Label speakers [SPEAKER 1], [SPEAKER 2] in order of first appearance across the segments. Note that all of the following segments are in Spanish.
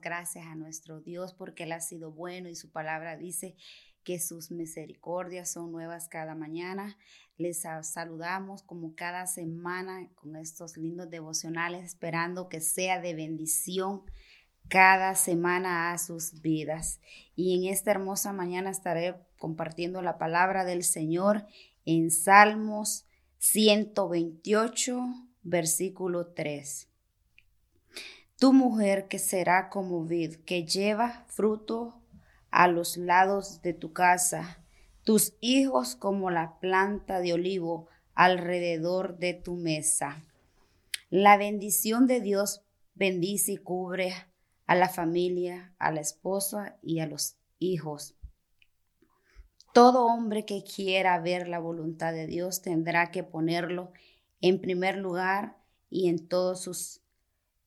[SPEAKER 1] gracias a nuestro Dios porque Él ha sido bueno y su palabra dice que sus misericordias son nuevas cada mañana. Les saludamos como cada semana con estos lindos devocionales, esperando que sea de bendición cada semana a sus vidas. Y en esta hermosa mañana estaré compartiendo la palabra del Señor en Salmos 128, versículo 3. Tu mujer que será como vid, que lleva fruto a los lados de tu casa, tus hijos como la planta de olivo alrededor de tu mesa. La bendición de Dios bendice y cubre a la familia, a la esposa y a los hijos. Todo hombre que quiera ver la voluntad de Dios tendrá que ponerlo en primer lugar y en todos sus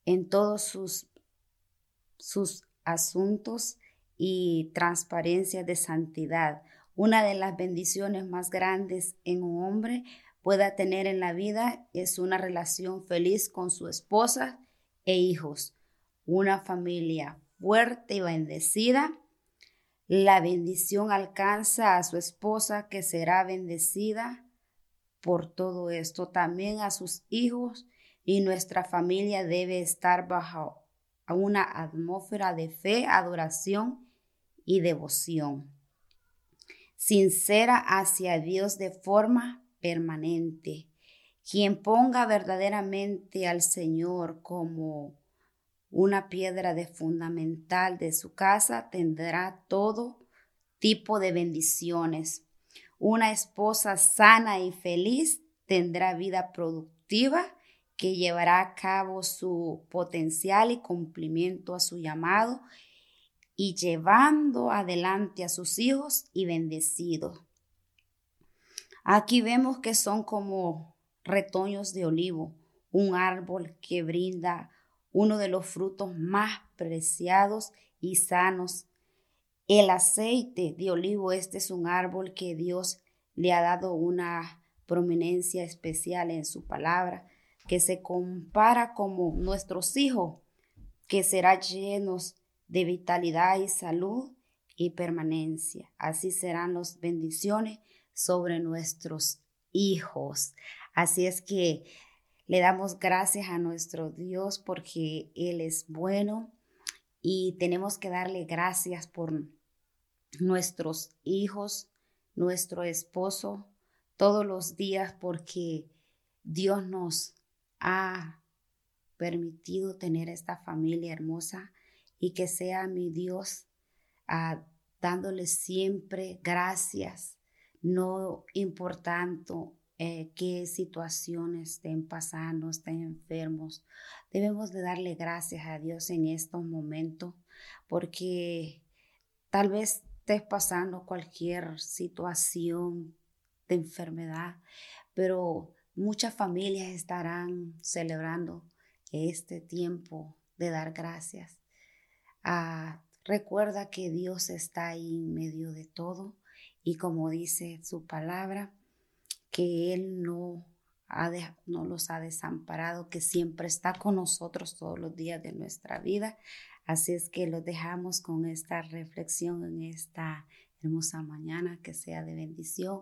[SPEAKER 1] en todos sus sus asuntos y transparencia de santidad. Una de las bendiciones más grandes en un hombre pueda tener en la vida es una relación feliz con su esposa e hijos. Una familia fuerte y bendecida, la bendición alcanza a su esposa que será bendecida por todo esto, también a sus hijos y nuestra familia debe estar bajo una atmósfera de fe, adoración y devoción, sincera hacia Dios de forma permanente. Quien ponga verdaderamente al Señor como una piedra de fundamental de su casa tendrá todo tipo de bendiciones. Una esposa sana y feliz tendrá vida productiva que llevará a cabo su potencial y cumplimiento a su llamado y llevando adelante a sus hijos y bendecidos. Aquí vemos que son como retoños de olivo, un árbol que brinda uno de los frutos más preciados y sanos. El aceite de olivo, este es un árbol que Dios le ha dado una prominencia especial en su palabra, que se compara como nuestros hijos, que será llenos de vitalidad y salud y permanencia. Así serán las bendiciones sobre nuestros hijos. Así es que le damos gracias a nuestro Dios porque Él es bueno y tenemos que darle gracias por nuestros hijos, nuestro esposo, todos los días porque Dios nos ha permitido tener esta familia hermosa y que sea mi Dios ah, dándole siempre gracias, no importando eh, qué situaciones estén pasando, estén enfermos. Debemos de darle gracias a Dios en estos momentos porque tal vez estés pasando cualquier situación de enfermedad, pero muchas familias estarán celebrando este tiempo de dar gracias. Ah, recuerda que Dios está ahí en medio de todo y como dice su palabra, que Él no, ha no los ha desamparado, que siempre está con nosotros todos los días de nuestra vida. Así es que los dejamos con esta reflexión en esta hermosa mañana, que sea de bendición